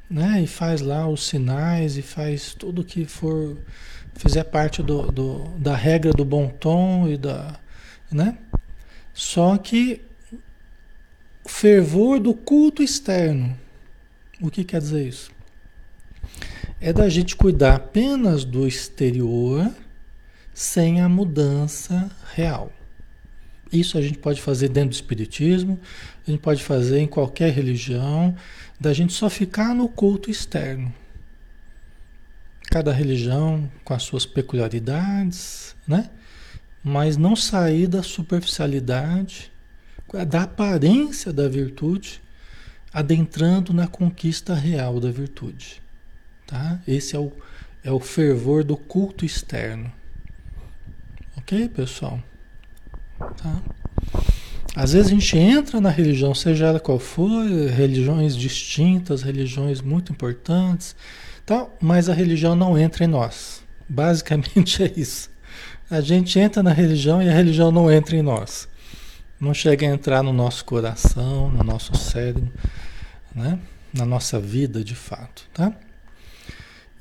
né? E faz lá os sinais e faz tudo que for. fizer parte do, do, da regra do bom tom e da. né? Só que fervor do culto externo. O que quer dizer isso? É da gente cuidar apenas do exterior sem a mudança real. Isso a gente pode fazer dentro do espiritismo, a gente pode fazer em qualquer religião, da gente só ficar no culto externo. Cada religião com as suas peculiaridades, né? Mas não sair da superficialidade da aparência da virtude, adentrando na conquista real da virtude. Tá? Esse é o, é o fervor do culto externo. Ok, pessoal? Tá? Às vezes a gente entra na religião, seja ela qual for, religiões distintas, religiões muito importantes, tal, mas a religião não entra em nós. Basicamente [laughs] é isso. A gente entra na religião e a religião não entra em nós não chega a entrar no nosso coração, no nosso cérebro, né? na nossa vida de fato. Tá?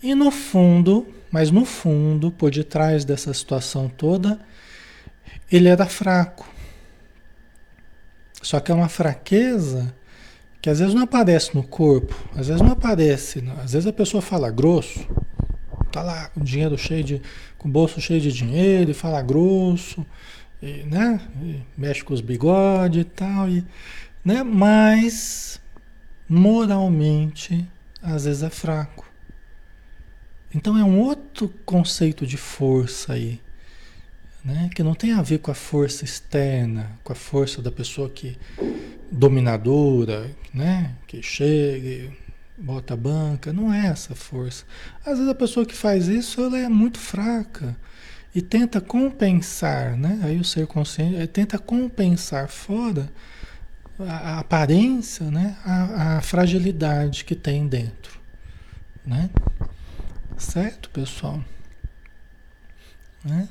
E no fundo, mas no fundo, por detrás dessa situação toda, ele era fraco. Só que é uma fraqueza que às vezes não aparece no corpo, às vezes não aparece, às vezes a pessoa fala grosso, tá lá com dinheiro cheio de, com o bolso cheio de dinheiro e fala grosso, e, né? E mexe com os bigodes e tal, e, né? Mas moralmente às vezes é fraco. Então é um outro conceito de força aí, né? Que não tem a ver com a força externa, com a força da pessoa que dominadora, né? Que chega, bota a banca, não é essa força. Às vezes a pessoa que faz isso, ela é muito fraca e tenta compensar, né? Aí o ser consciente tenta compensar fora a, a aparência, né? A, a, fragilidade que tem dentro, né? Certo, pessoal? Né?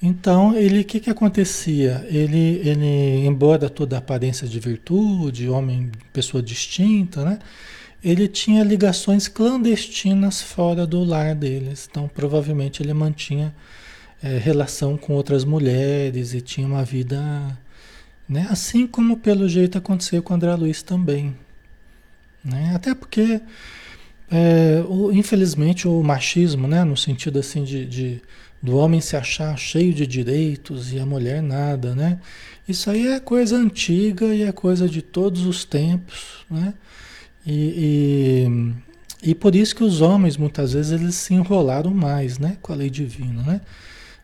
Então, ele, o que que acontecia? Ele, ele, embora toda a aparência de virtude, homem, pessoa distinta, né? Ele tinha ligações clandestinas fora do lar deles. Então, provavelmente ele mantinha é, relação com outras mulheres e tinha uma vida, né? Assim como pelo jeito aconteceu com André Luiz também, né? Até porque, é, o, infelizmente, o machismo, né? No sentido assim de, de, do homem se achar cheio de direitos e a mulher nada, né? Isso aí é coisa antiga e é coisa de todos os tempos, né? E, e, e por isso que os homens, muitas vezes, eles se enrolaram mais, né? Com a lei divina, né?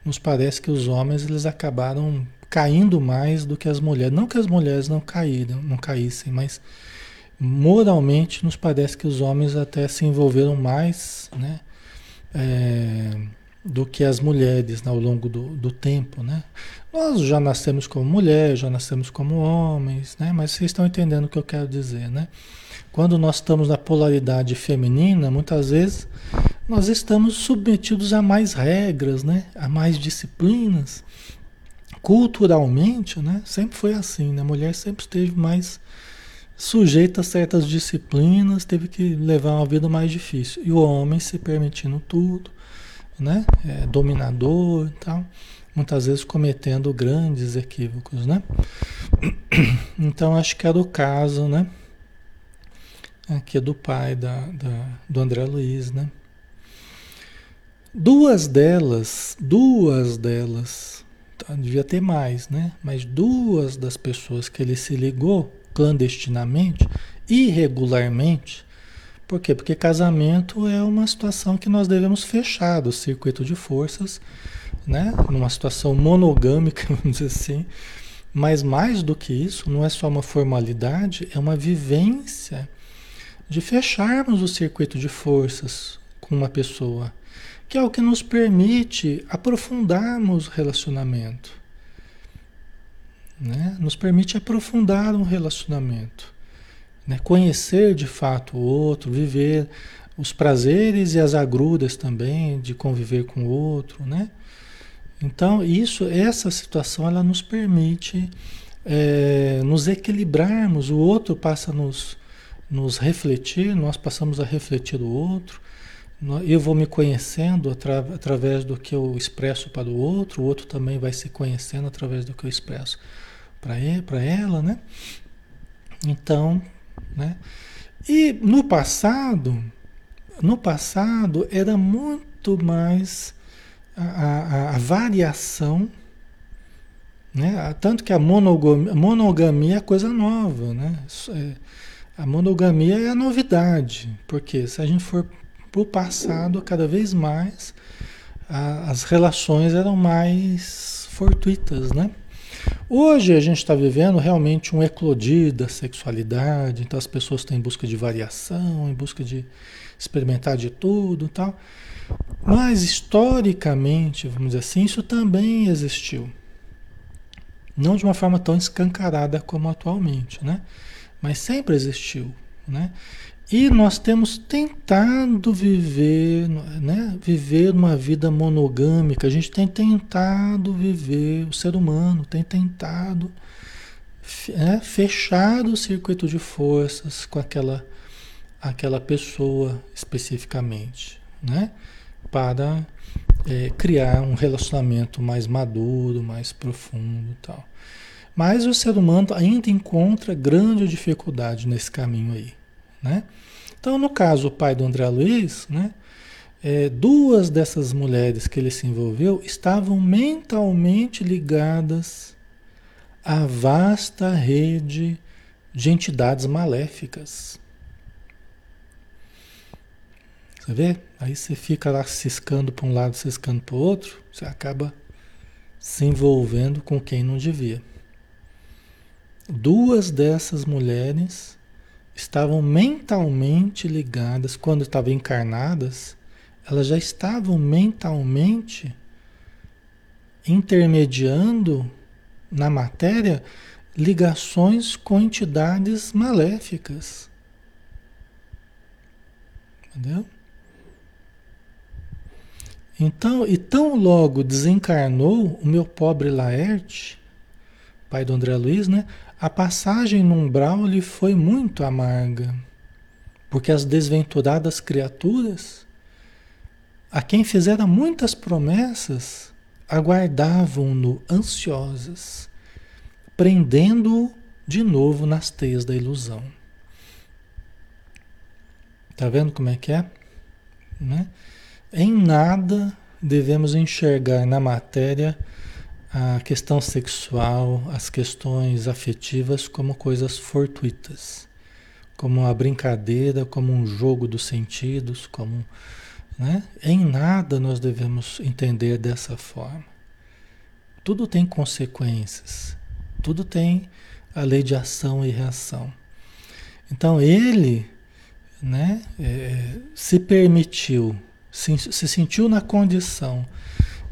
Nos parece que os homens eles acabaram caindo mais do que as mulheres. Não que as mulheres não caíram, não caíssem, mas moralmente nos parece que os homens até se envolveram mais, né? É, do que as mulheres né, ao longo do, do tempo, né? Nós já nascemos como mulher, já nascemos como homens, né? Mas vocês estão entendendo o que eu quero dizer, né? Quando nós estamos na polaridade feminina, muitas vezes nós estamos submetidos a mais regras, né? A mais disciplinas. Culturalmente, né? Sempre foi assim, né? A mulher sempre esteve mais sujeito a certas disciplinas, teve que levar uma vida mais difícil. E o homem se permitindo tudo, né? É, dominador e tal, muitas vezes cometendo grandes equívocos, né? [clears throat] Então acho que era o caso, né? Aqui é do pai da, da, do André Luiz, né? Duas delas, duas delas, tá, devia ter mais, né? Mas duas das pessoas que ele se ligou clandestinamente, irregularmente, por quê? Porque casamento é uma situação que nós devemos fechar do circuito de forças, né? Numa situação monogâmica, [laughs] vamos dizer assim. Mas mais do que isso, não é só uma formalidade, é uma vivência de fecharmos o circuito de forças com uma pessoa, que é o que nos permite aprofundarmos o relacionamento. Né? Nos permite aprofundar um relacionamento. Né? Conhecer de fato o outro, viver os prazeres e as agruras também de conviver com o outro, né? Então, isso, essa situação, ela nos permite é, nos equilibrarmos, o outro passa a nos, nos refletir, nós passamos a refletir o outro, eu vou me conhecendo atra, através do que eu expresso para o outro, o outro também vai se conhecendo através do que eu expresso para ele, para ela, né? Então, né? E no passado, no passado era muito mais a, a, a variação, né? Tanto que a monogamia, monogamia é coisa nova, né? É, a monogamia é a novidade, porque se a gente for para o passado, cada vez mais a, as relações eram mais fortuitas, né? Hoje a gente está vivendo realmente um eclodir da sexualidade, então as pessoas estão em busca de variação, em busca de experimentar de tudo tal. Mas historicamente, vamos dizer assim, isso também existiu. Não de uma forma tão escancarada como atualmente, né? Mas sempre existiu, né? E nós temos tentado viver, né? Viver uma vida monogâmica. A gente tem tentado viver, o ser humano tem tentado é, fechar o circuito de forças com aquela, aquela pessoa especificamente, né? Para é, criar um relacionamento mais maduro, mais profundo tal. Mas o ser humano ainda encontra grande dificuldade nesse caminho aí. Né? Então, no caso, o pai do André Luiz, né, é, duas dessas mulheres que ele se envolveu estavam mentalmente ligadas à vasta rede de entidades maléficas. Você vê? Aí você fica lá ciscando para um lado, ciscando para o outro, você acaba se envolvendo com quem não devia. Duas dessas mulheres estavam mentalmente ligadas, quando estavam encarnadas, elas já estavam mentalmente intermediando na matéria ligações com entidades maléficas. Entendeu? Então, e tão logo desencarnou o meu pobre Laerte, pai do André Luiz, né? A passagem no umbral lhe foi muito amarga, porque as desventuradas criaturas, a quem fizera muitas promessas, aguardavam-no ansiosas, prendendo-o de novo nas teias da ilusão. Tá vendo como é que é? Né? Em nada devemos enxergar na matéria a questão sexual, as questões afetivas como coisas fortuitas, como uma brincadeira, como um jogo dos sentidos, como né? em nada nós devemos entender dessa forma. Tudo tem consequências, tudo tem a lei de ação e reação. Então ele né, é, se permitiu, se, se sentiu na condição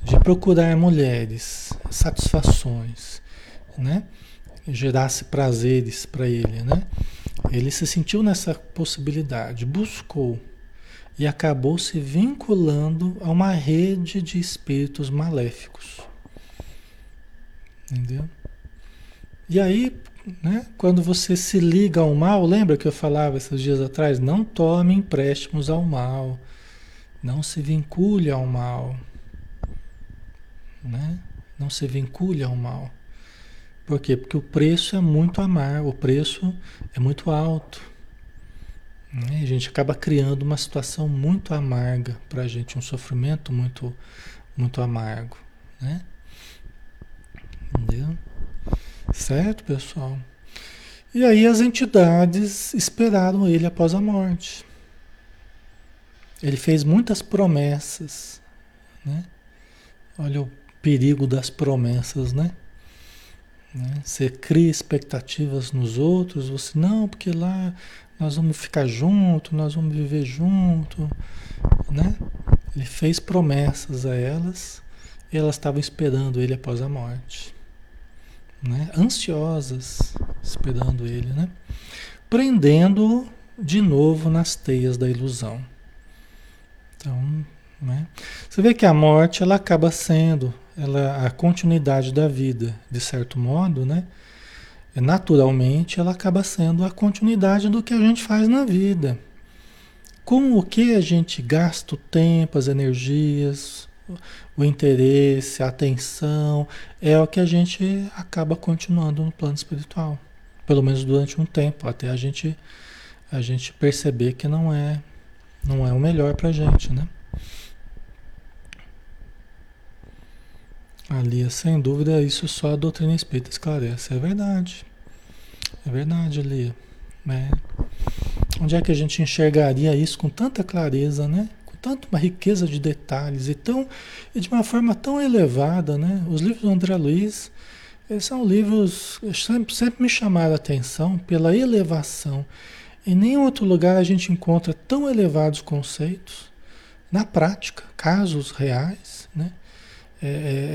de procurar mulheres, satisfações, né? Gerasse prazeres para ele, né? Ele se sentiu nessa possibilidade, buscou e acabou se vinculando a uma rede de espíritos maléficos. Entendeu? E aí, né? Quando você se liga ao mal, lembra que eu falava esses dias atrás? Não tome empréstimos ao mal. Não se vincule ao mal. Né? Não se vincule ao mal. Por quê? Porque o preço é muito amargo, o preço é muito alto. Né? A gente acaba criando uma situação muito amarga para a gente, um sofrimento muito, muito amargo. Né? Entendeu? Certo, pessoal? E aí as entidades esperaram ele após a morte. Ele fez muitas promessas, né? Olha o perigo das promessas, né? né? Você cria expectativas nos outros, você não, porque lá nós vamos ficar junto, nós vamos viver junto, né? Ele fez promessas a elas e elas estavam esperando ele após a morte né? ansiosas, esperando ele, né? prendendo-o de novo nas teias da ilusão. Então, né? você vê que a morte ela acaba sendo ela, a continuidade da vida, de certo modo, né? naturalmente ela acaba sendo a continuidade do que a gente faz na vida. Com o que a gente gasta o tempo, as energias, o interesse, a atenção, é o que a gente acaba continuando no plano espiritual. Pelo menos durante um tempo, até a gente a gente perceber que não é não é o melhor pra gente, né? Ali, sem dúvida, isso só a doutrina espírita esclarece. É verdade. É verdade, Lia. É. Onde é que a gente enxergaria isso com tanta clareza, né? tanto uma riqueza de detalhes e, tão, e de uma forma tão elevada, né? Os livros do André Luiz são livros que sempre, sempre me chamaram a atenção pela elevação. Em nenhum outro lugar a gente encontra tão elevados conceitos na prática, casos reais, né? É,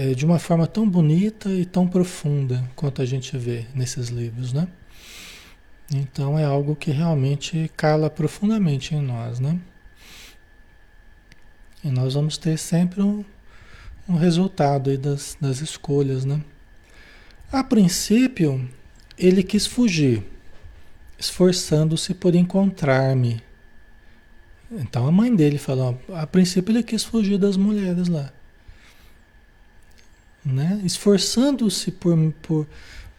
é, é de uma forma tão bonita e tão profunda quanto a gente vê nesses livros, né? Então é algo que realmente cala profundamente em nós, né? E nós vamos ter sempre um, um resultado das, das escolhas, né? A princípio, ele quis fugir, esforçando-se por encontrar-me. Então a mãe dele falou, a princípio ele quis fugir das mulheres lá. Né? Esforçando-se por, por,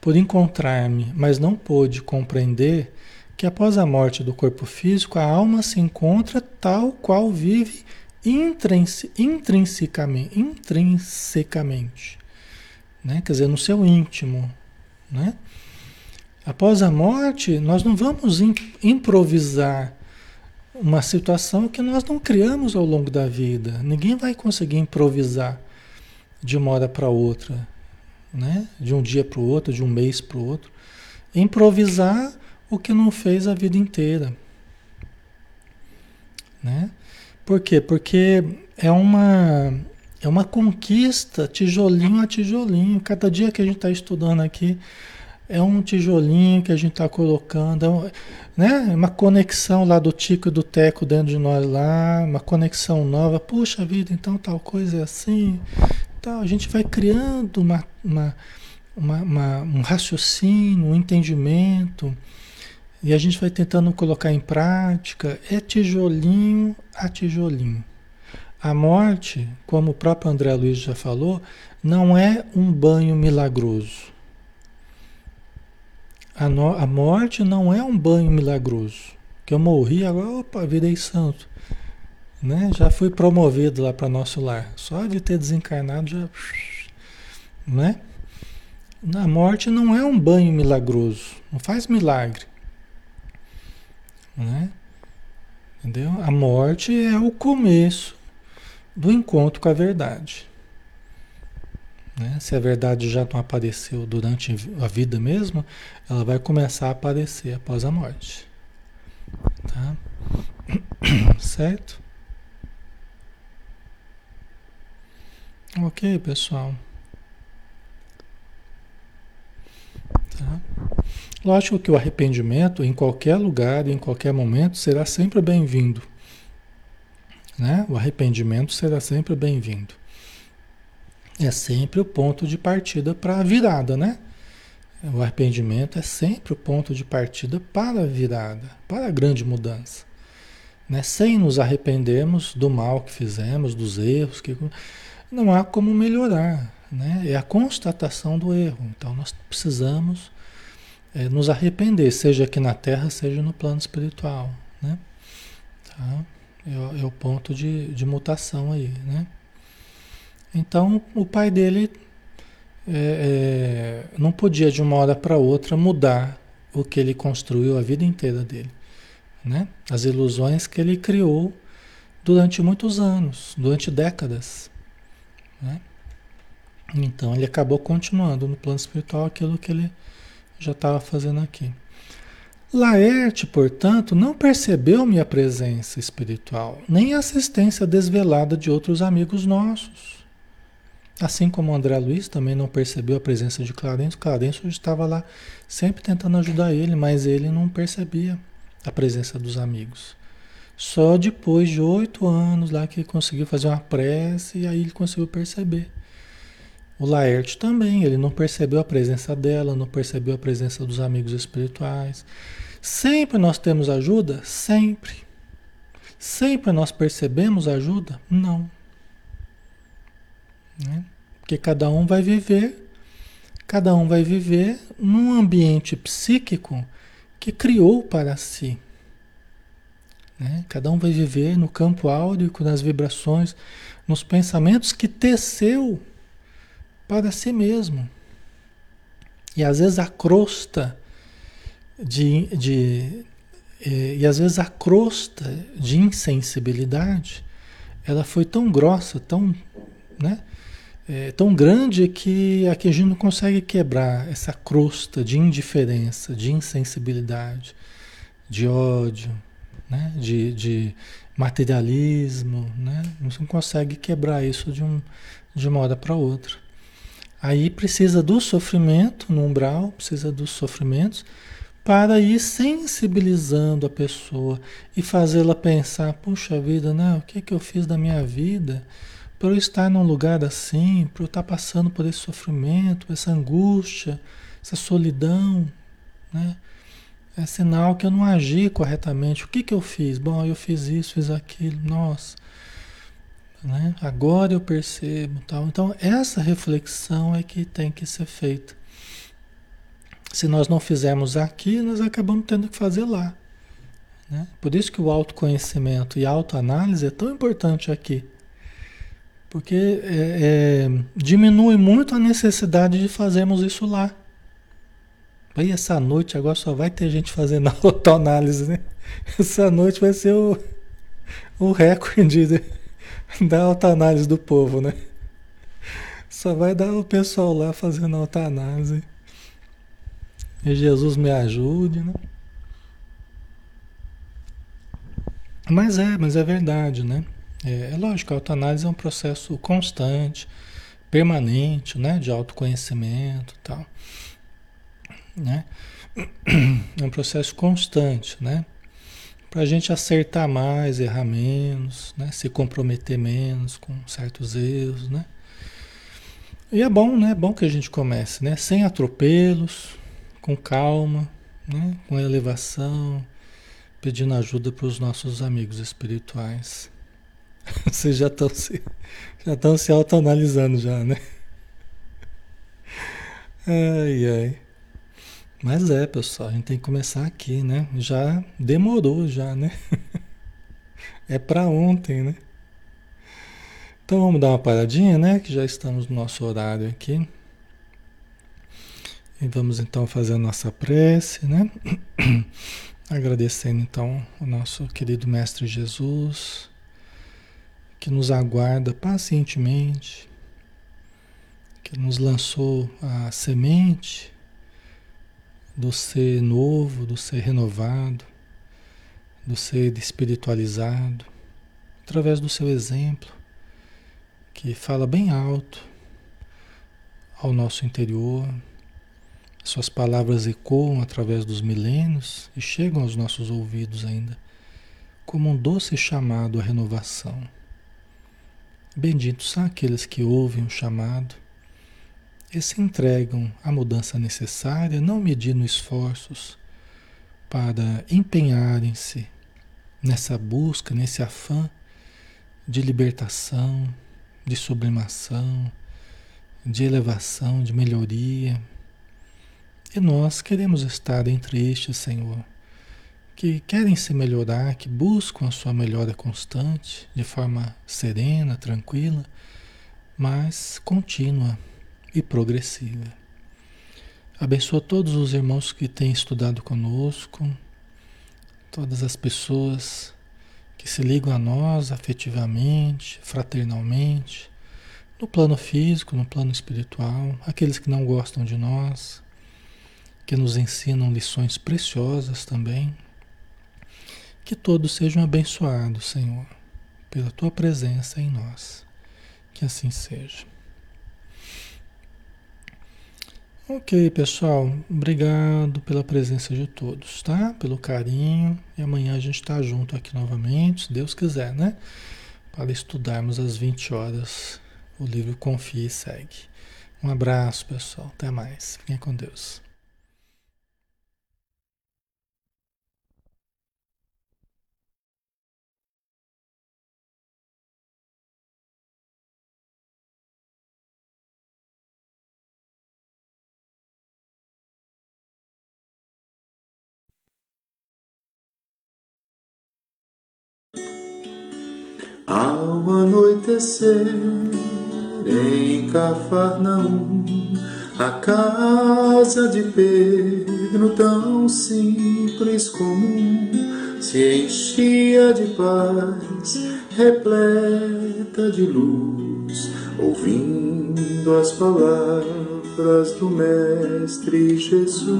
por encontrar-me, mas não pôde compreender que após a morte do corpo físico, a alma se encontra tal qual vive intrinsecamente, intrinsecamente né? quer dizer, no seu íntimo. Né? Após a morte, nós não vamos improvisar uma situação que nós não criamos ao longo da vida. Ninguém vai conseguir improvisar de uma hora para outra, né? de um dia para o outro, de um mês para o outro. Improvisar o que não fez a vida inteira. Né? Por quê? Porque é uma, é uma conquista, tijolinho a tijolinho. Cada dia que a gente está estudando aqui, é um tijolinho que a gente está colocando, é né? uma conexão lá do Tico e do Teco dentro de nós lá, uma conexão nova. Puxa vida, então tal coisa é assim. Tal. A gente vai criando uma, uma, uma, uma um raciocínio, um entendimento. E a gente vai tentando colocar em prática, é tijolinho a tijolinho. A morte, como o próprio André Luiz já falou, não é um banho milagroso. A, no, a morte não é um banho milagroso. Que eu morri, agora, opa, virei santo. Né? Já fui promovido lá para nosso lar. Só de ter desencarnado já. Né? A morte não é um banho milagroso. Não faz milagre. Né? Entendeu? A morte é o começo do encontro com a verdade. Né? Se a verdade já não apareceu durante a vida mesmo, ela vai começar a aparecer após a morte. Tá? [coughs] Certo? Ok, pessoal. Tá? Lógico que o arrependimento, em qualquer lugar, em qualquer momento, será sempre bem-vindo. Né? O arrependimento será sempre bem-vindo. É sempre o ponto de partida para a virada, né? O arrependimento é sempre o ponto de partida para a virada, para a grande mudança. Né? Sem nos arrependermos do mal que fizemos, dos erros, que não há como melhorar. Né? É a constatação do erro. Então nós precisamos é, nos arrepender, seja aqui na Terra, seja no plano espiritual. Né? Tá? É, é, o ponto de, de mutação aí. Né? Então o pai dele é, é, não podia de uma hora para outra mudar o que ele construiu a vida inteira dele. Né? As ilusões que ele criou durante muitos anos, durante décadas. Né? Então ele acabou continuando no plano espiritual aquilo que ele já estava fazendo aqui. Laerte, portanto, não percebeu minha presença espiritual, nem a assistência desvelada de outros amigos nossos. Assim como André Luiz também não percebeu a presença de Clarencio, Clarencio estava lá sempre tentando ajudar ele, mas ele não percebia a presença dos amigos. Só depois de oito anos lá que ele conseguiu fazer uma prece e aí ele conseguiu perceber. O Laerte também, ele não percebeu a presença dela, não percebeu a presença dos amigos espirituais. Sempre nós temos ajuda? Sempre. Sempre nós percebemos ajuda? Não. Né? Porque cada um vai viver, cada um vai viver num ambiente psíquico que criou para si. Né? Cada um vai viver no campo áurico, nas vibrações, nos pensamentos que teceu para si mesmo. E às vezes a crosta de, de e, e às vezes a crosta de insensibilidade, ela foi tão grossa, tão, né? é, tão grande que a gente não consegue quebrar essa crosta de indiferença, de insensibilidade, de ódio, né? de, de materialismo. Né? Você não consegue quebrar isso de, um, de uma hora para outra. Aí precisa do sofrimento no umbral, precisa dos sofrimentos para ir sensibilizando a pessoa e fazê-la pensar, puxa vida, né? o que, é que eu fiz da minha vida? por eu estar num lugar assim, por eu estar passando por esse sofrimento, essa angústia, essa solidão, né? É sinal que eu não agi corretamente. O que, que eu fiz? Bom, eu fiz isso, fiz aquilo, nossa. Né? Agora eu percebo tal. Então, essa reflexão é que tem que ser feita. Se nós não fizermos aqui, nós acabamos tendo que fazer lá. Né? Por isso que o autoconhecimento e a autoanálise é tão importante aqui. Porque é, é, diminui muito a necessidade de fazermos isso lá. Aí essa noite agora só vai ter gente fazendo [laughs] autoanálise, né? Essa noite vai ser o, o recorde de, [laughs] da autoanálise do povo, né? Só vai dar o pessoal lá fazendo autoanálise. E Jesus me ajude, né? Mas é, mas é verdade, né? É, é lógico, a autoanálise é um processo constante, permanente, né, de autoconhecimento e tal. Né? [clears throat] É um processo constante, né? Para a gente acertar mais, errar menos, né? se comprometer menos com certos erros, né? E é bom, né? É bom que a gente comece, né? Sem atropelos, com calma, né? com elevação, pedindo ajuda para os nossos amigos espirituais. [laughs] Vocês já estão se, já estão se autoanalisando já, né? [laughs] Ai, ai. Mas é, pessoal, a gente tem que começar aqui, né? Já demorou já, né? [laughs] É para ontem, né? Então vamos dar uma paradinha, né? Que já estamos no nosso horário aqui. E vamos então fazer a nossa prece, né? [clears throat] Agradecendo então o nosso querido Mestre Jesus que nos aguarda pacientemente, que nos lançou a semente do ser novo, do ser renovado, do ser espiritualizado, através do seu exemplo, que fala bem alto ao nosso interior. Suas palavras ecoam através dos milênios e chegam aos nossos ouvidos ainda, como um doce chamado à renovação. Benditos são aqueles que ouvem o chamado e se entregam à mudança necessária, não medindo esforços para empenharem-se nessa busca, nesse afã de libertação, de sublimação, de elevação, de melhoria. E nós queremos estar entre estes, Senhor, que querem se melhorar, que buscam a sua melhora constante, de forma serena, tranquila, mas contínua e progressiva. Abençoa todos os irmãos que têm estudado conosco, todas as pessoas que se ligam a nós afetivamente, fraternalmente, no plano físico, no plano espiritual, aqueles que não gostam de nós, que nos ensinam lições preciosas também. Que todos sejam abençoados, Senhor, pela tua presença em nós. Que assim seja. Ok, pessoal, obrigado pela presença de todos, tá? Pelo carinho. E amanhã a gente está junto aqui novamente, se Deus quiser, né? Para estudarmos às 20 horas o livro Confie e Segue. Um abraço, pessoal. Até mais. Fiquem com Deus. Ao anoitecer em Cafarnaum, a casa de Pedro, tão simples comum, se enchia de paz, repleta de luz, ouvindo as palavras do Mestre Jesus.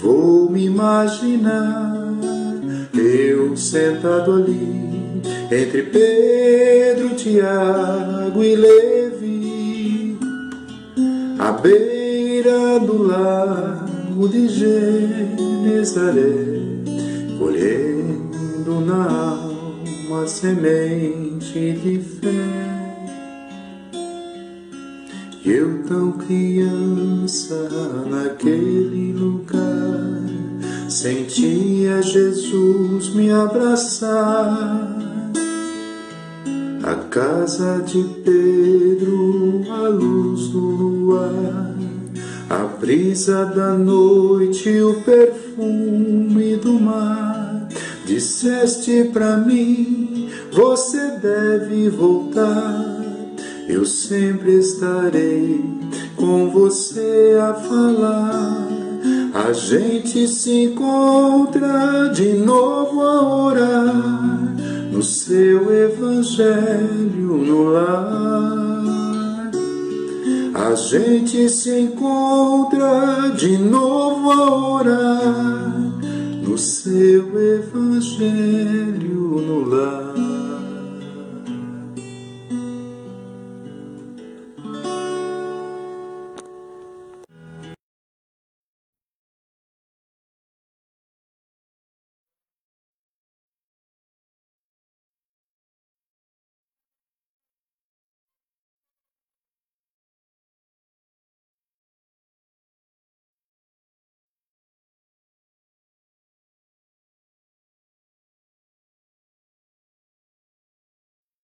Vou me imaginar eu sentado ali, entre Pedro, Tiago e Levi, à beira do lago de Genezaré, colhendo na alma semente de fé. Eu tão criança naquele lugar sentia Jesus me abraçar. A casa de Pedro, a luz do luar, a brisa da noite, o perfume do mar. Disseste para mim, você deve voltar. Eu sempre estarei com você a falar a gente se encontra de novo a orar no seu evangelho no lar. A gente se encontra de novo a orar no seu evangelho no lar.